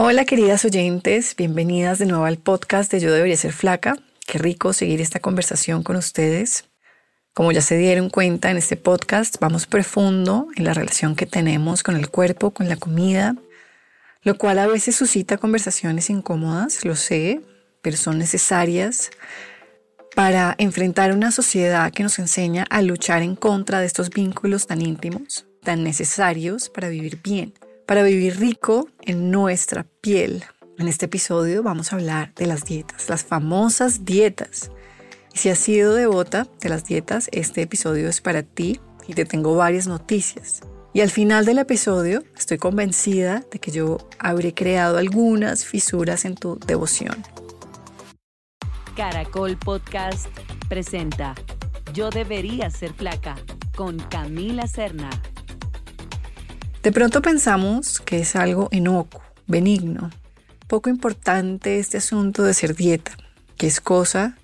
Hola queridas oyentes, bienvenidas de nuevo al podcast de Yo debería ser flaca. Qué rico seguir esta conversación con ustedes. Como ya se dieron cuenta en este podcast, vamos profundo en la relación que tenemos con el cuerpo, con la comida, lo cual a veces suscita conversaciones incómodas, lo sé, pero son necesarias para enfrentar una sociedad que nos enseña a luchar en contra de estos vínculos tan íntimos, tan necesarios para vivir bien, para vivir rico en nuestra piel. En este episodio vamos a hablar de las dietas, las famosas dietas. Y si has sido devota de las dietas, este episodio es para ti y te tengo varias noticias. Y al final del episodio estoy convencida de que yo habré creado algunas fisuras en tu devoción. Caracol Podcast presenta Yo debería ser flaca con Camila Serna. De pronto pensamos que es algo inocuo, benigno, poco importante este asunto de ser dieta, que es cosa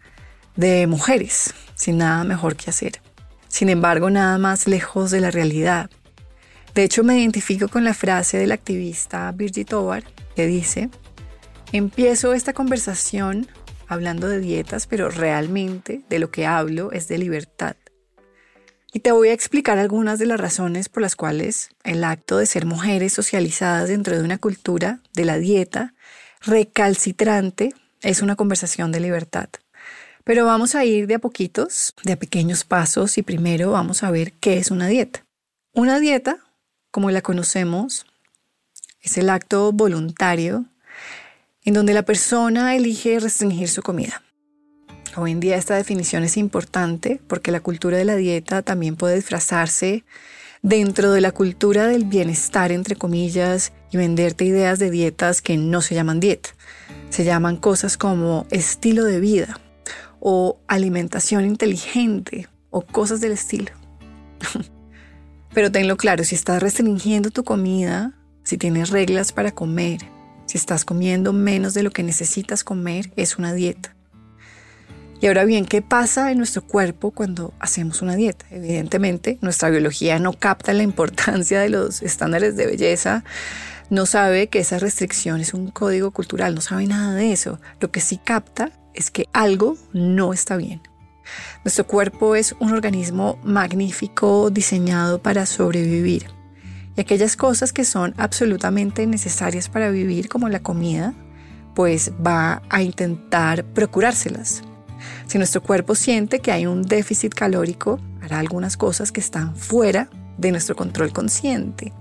de mujeres, sin nada mejor que hacer. Sin embargo, nada más lejos de la realidad. De hecho, me identifico con la frase del activista Birgit Tovar que dice, empiezo esta conversación hablando de dietas, pero realmente de lo que hablo es de libertad. Y te voy a explicar algunas de las razones por las cuales el acto de ser mujeres socializadas dentro de una cultura de la dieta recalcitrante es una conversación de libertad. Pero vamos a ir de a poquitos, de a pequeños pasos y primero vamos a ver qué es una dieta. Una dieta, como la conocemos, es el acto voluntario en donde la persona elige restringir su comida. Hoy en día esta definición es importante porque la cultura de la dieta también puede disfrazarse dentro de la cultura del bienestar, entre comillas, y venderte ideas de dietas que no se llaman dieta. Se llaman cosas como estilo de vida o alimentación inteligente o cosas del estilo. Pero tenlo claro, si estás restringiendo tu comida, si tienes reglas para comer, si estás comiendo menos de lo que necesitas comer, es una dieta. Y ahora bien, ¿qué pasa en nuestro cuerpo cuando hacemos una dieta? Evidentemente, nuestra biología no capta la importancia de los estándares de belleza, no sabe que esa restricción es un código cultural, no sabe nada de eso. Lo que sí capta es que algo no está bien. Nuestro cuerpo es un organismo magnífico diseñado para sobrevivir y aquellas cosas que son absolutamente necesarias para vivir, como la comida, pues va a intentar procurárselas. Si nuestro cuerpo siente que hay un déficit calórico, hará algunas cosas que están fuera de nuestro control consciente.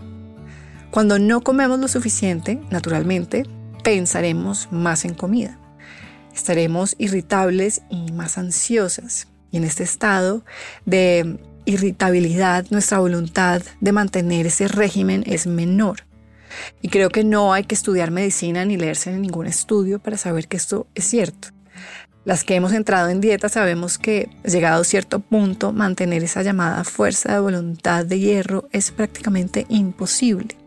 Cuando no comemos lo suficiente, naturalmente, pensaremos más en comida. Estaremos irritables y más ansiosas. Y en este estado de irritabilidad, nuestra voluntad de mantener ese régimen es menor. Y creo que no hay que estudiar medicina ni leerse en ningún estudio para saber que esto es cierto. Las que hemos entrado en dieta sabemos que, llegado cierto punto, mantener esa llamada fuerza de voluntad de hierro es prácticamente imposible.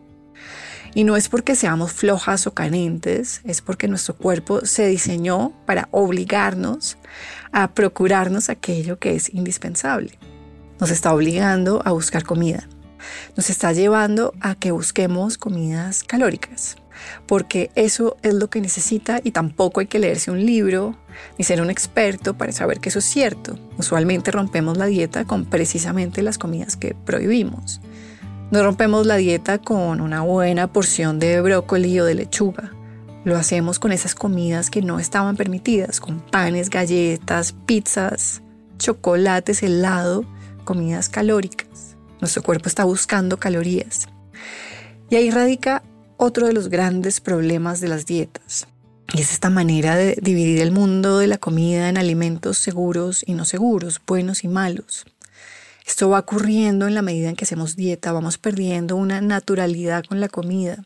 Y no es porque seamos flojas o carentes, es porque nuestro cuerpo se diseñó para obligarnos a procurarnos aquello que es indispensable nos está obligando a buscar comida. Nos está llevando a que busquemos comidas calóricas, porque eso es lo que necesita y tampoco hay que leerse un libro ni ser un experto para saber que eso es cierto. Usualmente rompemos la dieta con precisamente las comidas que prohibimos. No rompemos la dieta con una buena porción de brócoli o de lechuga. Lo hacemos con esas comidas que no estaban permitidas, con panes, galletas, pizzas, chocolates, helado comidas calóricas. Nuestro cuerpo está buscando calorías. Y ahí radica otro de los grandes problemas de las dietas. Y es esta manera de dividir el mundo de la comida en alimentos seguros y no seguros, buenos y malos. Esto va ocurriendo en la medida en que hacemos dieta, vamos perdiendo una naturalidad con la comida.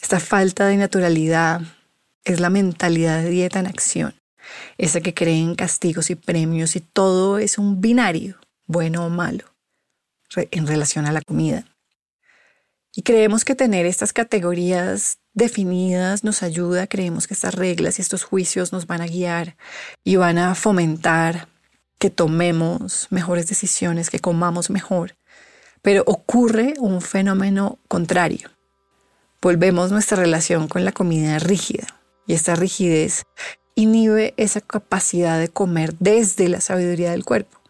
Esta falta de naturalidad es la mentalidad de dieta en acción, esa que cree en castigos y premios y todo es un binario bueno o malo, en relación a la comida. Y creemos que tener estas categorías definidas nos ayuda, creemos que estas reglas y estos juicios nos van a guiar y van a fomentar que tomemos mejores decisiones, que comamos mejor. Pero ocurre un fenómeno contrario. volvemos nuestra relación con la comida rígida. Y esta rigidez inhibe esa capacidad de comer desde la sabiduría del cuerpo,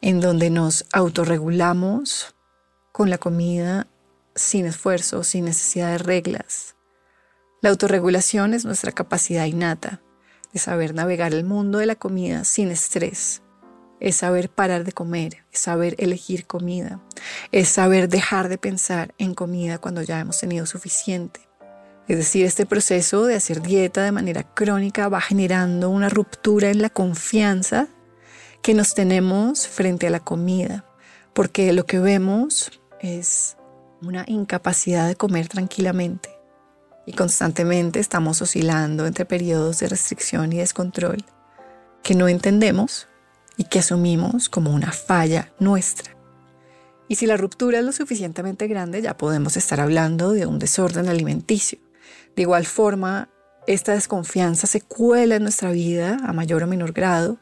en donde nos autorregulamos con la comida sin esfuerzo, sin necesidad de reglas. La autorregulación es nuestra capacidad innata de saber navegar el mundo de la comida sin estrés. Es saber parar de comer, es saber elegir comida, es saber dejar de pensar en comida cuando ya hemos tenido suficiente. Es decir, este proceso de hacer dieta de manera crónica va generando una ruptura en la confianza que nos tenemos frente a la comida, porque lo que vemos es una incapacidad de comer tranquilamente y constantemente estamos oscilando entre periodos de restricción y descontrol que no entendemos y que asumimos como una falla nuestra. Y si la ruptura es lo suficientemente grande, ya podemos estar hablando de un desorden alimenticio. De igual forma, esta desconfianza se cuela en nuestra vida a mayor o menor grado,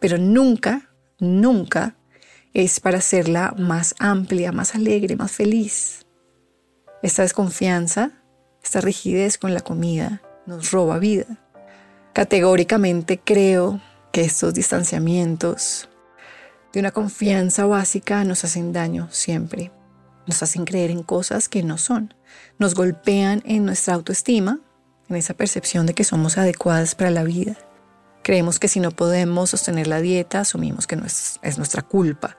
pero nunca, nunca es para hacerla más amplia, más alegre, más feliz. Esta desconfianza esta rigidez con la comida nos roba vida. Categóricamente creo que estos distanciamientos de una confianza básica nos hacen daño siempre. Nos hacen creer en cosas que no son. Nos golpean en nuestra autoestima, en esa percepción de que somos adecuadas para la vida. Creemos que si no podemos sostener la dieta, asumimos que es, es nuestra culpa.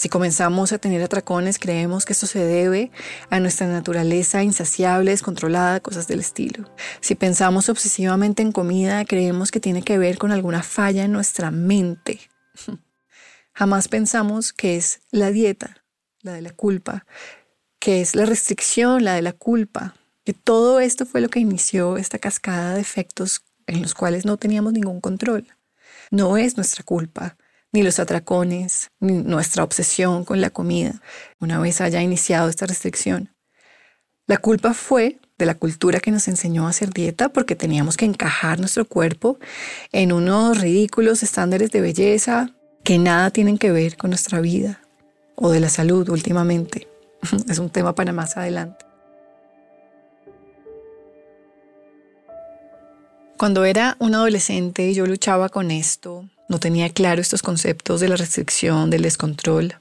Si comenzamos a tener atracones, creemos que esto se debe a nuestra naturaleza insaciable, descontrolada, cosas del estilo. Si pensamos obsesivamente en comida, creemos que tiene que ver con alguna falla en nuestra mente. Jamás pensamos que es la dieta, la de la culpa, que es la restricción, la de la culpa, que todo esto fue lo que inició esta cascada de efectos en los cuales no teníamos ningún control. No es nuestra culpa, ni los atracones, ni nuestra obsesión con la comida, una vez haya iniciado esta restricción. La culpa fue de la cultura que nos enseñó a hacer dieta porque teníamos que encajar nuestro cuerpo en unos ridículos estándares de belleza que nada tienen que ver con nuestra vida o de la salud últimamente. Es un tema para más adelante. Cuando era un adolescente yo luchaba con esto, no tenía claro estos conceptos de la restricción, del descontrol.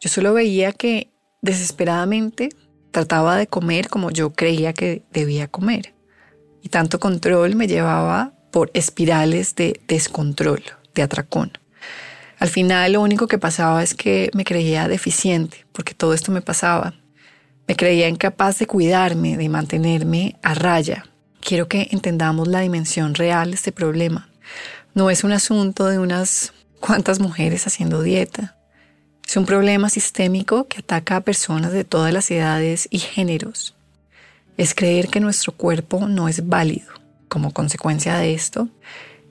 Yo solo veía que desesperadamente trataba de comer como yo creía que debía comer. Y tanto control me llevaba por espirales de descontrol, de atracón. Al final lo único que pasaba es que me creía deficiente, porque todo esto me pasaba. Me creía incapaz de cuidarme, de mantenerme a raya. Quiero que entendamos la dimensión real de este problema. No es un asunto de unas cuantas mujeres haciendo dieta. Es un problema sistémico que ataca a personas de todas las edades y géneros. Es creer que nuestro cuerpo no es válido. Como consecuencia de esto,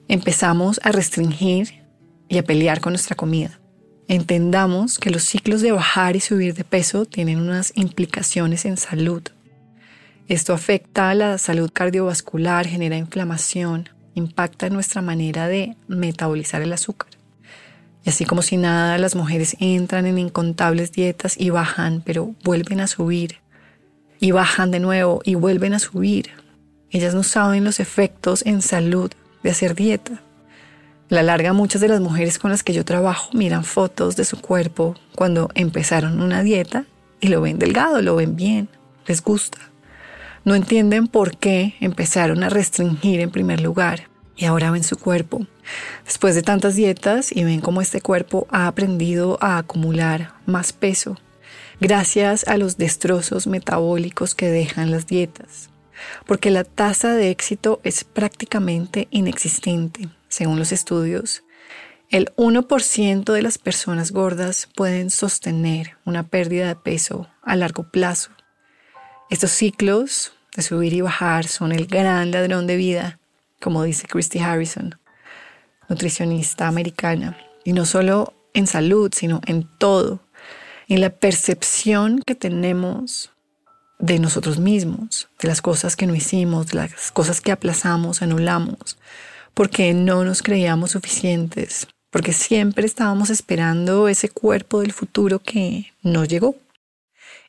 empezamos a restringir y a pelear con nuestra comida. Entendamos que los ciclos de bajar y subir de peso tienen unas implicaciones en salud. Esto afecta a la salud cardiovascular, genera inflamación, impacta nuestra manera de metabolizar el azúcar. Y así como si nada, las mujeres entran en incontables dietas y bajan, pero vuelven a subir. Y bajan de nuevo y vuelven a subir. Ellas no saben los efectos en salud de hacer dieta. La larga, muchas de las mujeres con las que yo trabajo miran fotos de su cuerpo cuando empezaron una dieta y lo ven delgado, lo ven bien, les gusta. No entienden por qué empezaron a restringir en primer lugar y ahora ven su cuerpo. Después de tantas dietas y ven cómo este cuerpo ha aprendido a acumular más peso gracias a los destrozos metabólicos que dejan las dietas. Porque la tasa de éxito es prácticamente inexistente. Según los estudios, el 1% de las personas gordas pueden sostener una pérdida de peso a largo plazo. Estos ciclos de subir y bajar son el gran ladrón de vida, como dice Christy Harrison, nutricionista americana. Y no solo en salud, sino en todo, en la percepción que tenemos de nosotros mismos, de las cosas que no hicimos, las cosas que aplazamos, anulamos, porque no nos creíamos suficientes, porque siempre estábamos esperando ese cuerpo del futuro que no llegó.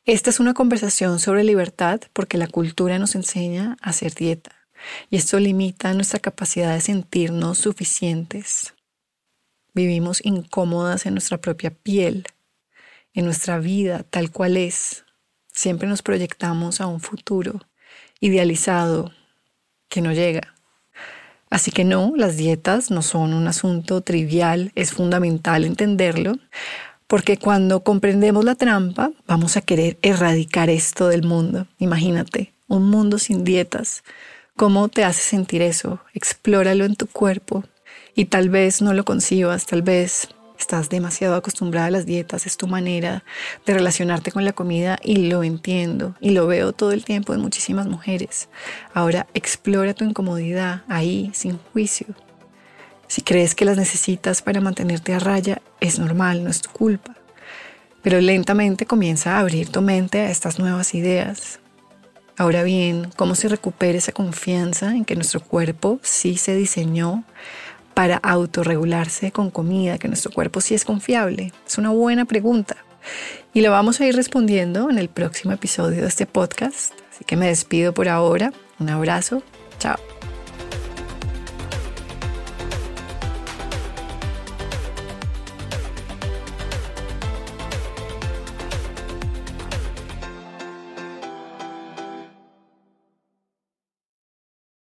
Esta es una conversación sobre libertad porque la cultura nos enseña a hacer dieta y esto limita nuestra capacidad de sentirnos suficientes. Vivimos incómodas en nuestra propia piel, en nuestra vida tal cual es. Siempre nos proyectamos a un futuro idealizado que no llega. Así que no, las dietas no son un asunto trivial, es fundamental entenderlo, porque cuando comprendemos la trampa, vamos a querer erradicar esto del mundo. Imagínate, un mundo sin dietas. ¿Cómo te hace sentir eso? Explóralo en tu cuerpo y tal vez no lo concibas, tal vez estás demasiado acostumbrada a las dietas, es tu manera de relacionarte con la comida y lo entiendo y lo veo todo el tiempo en muchísimas mujeres. Ahora explora tu incomodidad ahí, sin juicio. Si crees que las necesitas para mantenerte a raya, es normal, no es tu culpa. Pero lentamente comienza a abrir tu mente a estas nuevas ideas. Ahora bien, ¿cómo se recupera esa confianza en que nuestro cuerpo sí se diseñó para autorregularse con comida, que nuestro cuerpo sí es confiable? Es una buena pregunta. Y lo vamos a ir respondiendo en el próximo episodio de este podcast. Así que me despido por ahora. Un abrazo